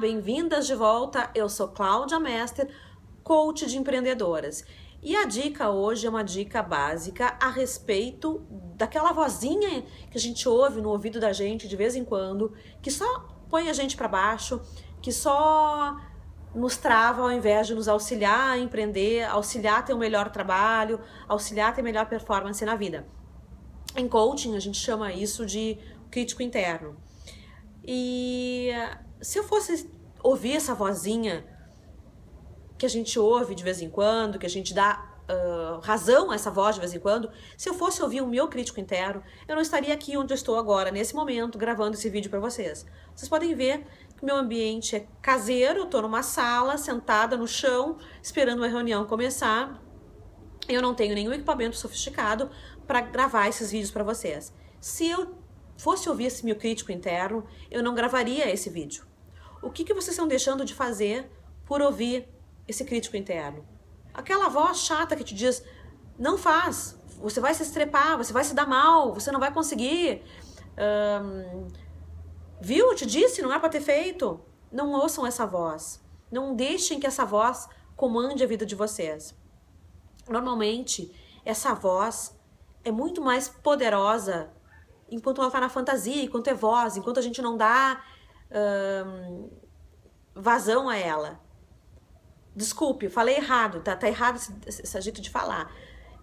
bem-vindas de volta. Eu sou Cláudia Mester, coach de empreendedoras. E a dica hoje é uma dica básica a respeito daquela vozinha que a gente ouve no ouvido da gente de vez em quando, que só põe a gente para baixo, que só nos trava ao invés de nos auxiliar a empreender, auxiliar a ter um melhor trabalho, auxiliar a ter melhor performance na vida. Em coaching, a gente chama isso de crítico interno. E se eu fosse ouvir essa vozinha que a gente ouve de vez em quando, que a gente dá uh, razão a essa voz de vez em quando, se eu fosse ouvir o meu crítico interno, eu não estaria aqui onde eu estou agora, nesse momento, gravando esse vídeo para vocês. Vocês podem ver que meu ambiente é caseiro, eu estou numa sala, sentada no chão, esperando uma reunião começar. Eu não tenho nenhum equipamento sofisticado para gravar esses vídeos para vocês. Se eu fosse ouvir esse meu crítico interno, eu não gravaria esse vídeo. O que, que vocês estão deixando de fazer por ouvir esse crítico interno? Aquela voz chata que te diz: não faz, você vai se estrepar, você vai se dar mal, você não vai conseguir. Um, viu? Te disse, não é para ter feito. Não ouçam essa voz. Não deixem que essa voz comande a vida de vocês. Normalmente, essa voz é muito mais poderosa enquanto ela está na fantasia, enquanto é voz, enquanto a gente não dá um, vazão a ela. Desculpe, falei errado, tá, tá errado esse, esse, jeito de falar.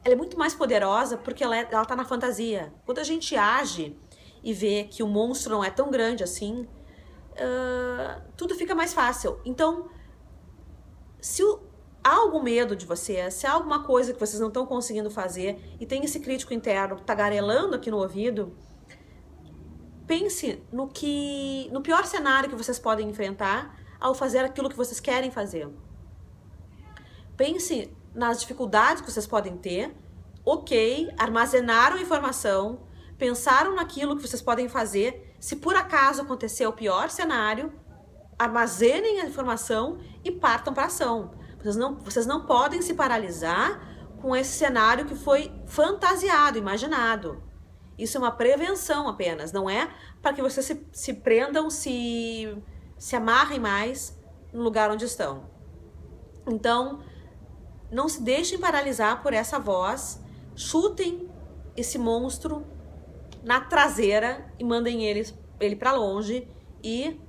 Ela é muito mais poderosa porque ela, é, ela tá na fantasia. Quando a gente age e vê que o monstro não é tão grande assim, uh, tudo fica mais fácil. Então, se o, há algum medo de você, se há alguma coisa que vocês não estão conseguindo fazer e tem esse crítico interno tagarelando aqui no ouvido, pense no que no pior cenário que vocês podem enfrentar ao fazer aquilo que vocês querem fazer. Pense nas dificuldades que vocês podem ter. Ok, armazenaram informação, pensaram naquilo que vocês podem fazer. Se por acaso acontecer o pior cenário, armazenem a informação e partam para ação. Vocês não, vocês não podem se paralisar com esse cenário que foi fantasiado, imaginado. Isso é uma prevenção apenas, não é para que vocês se, se prendam, se, se amarrem mais no lugar onde estão. Então, não se deixem paralisar por essa voz, chutem esse monstro na traseira e mandem ele, ele para longe e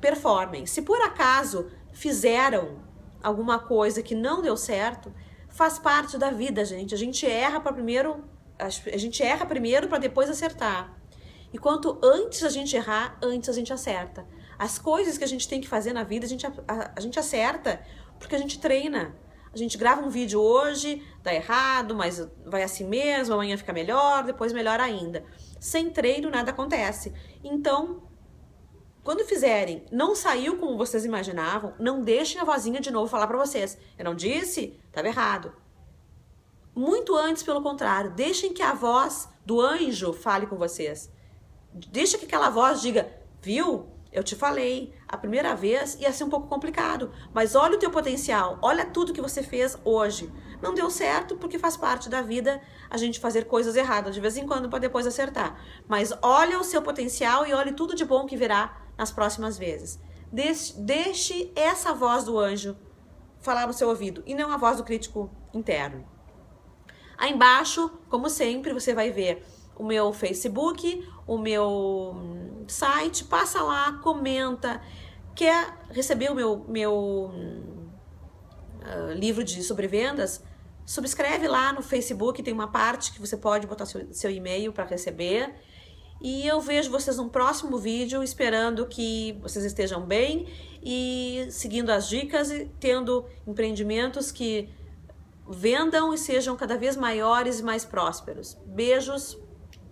performem. Se por acaso fizeram alguma coisa que não deu certo, faz parte da vida, gente. A gente erra para primeiro a gente erra primeiro para depois acertar. E quanto antes a gente errar, antes a gente acerta. As coisas que a gente tem que fazer na vida, a gente, a, a gente acerta porque a gente treina. A gente grava um vídeo hoje, dá errado, mas vai assim mesmo, amanhã fica melhor, depois melhor ainda. Sem treino, nada acontece. Então, quando fizerem, não saiu como vocês imaginavam, não deixem a vozinha de novo falar para vocês. Eu não disse? Tava errado. Muito antes, pelo contrário, deixem que a voz do anjo fale com vocês. Deixa que aquela voz diga, viu? Eu te falei, a primeira vez ia ser um pouco complicado, mas olha o teu potencial, olha tudo que você fez hoje. Não deu certo porque faz parte da vida a gente fazer coisas erradas de vez em quando para depois acertar. Mas olha o seu potencial e olhe tudo de bom que virá nas próximas vezes. Deixe, deixe essa voz do anjo falar no seu ouvido e não a voz do crítico interno. Aí embaixo, como sempre, você vai ver o meu Facebook, o meu hum, site, passa lá, comenta, quer receber o meu, meu uh, livro de sobrevendas, subscreve lá no Facebook, tem uma parte que você pode botar seu, seu e-mail para receber. E eu vejo vocês no próximo vídeo, esperando que vocês estejam bem e seguindo as dicas e tendo empreendimentos que vendam e sejam cada vez maiores e mais prósperos. Beijos,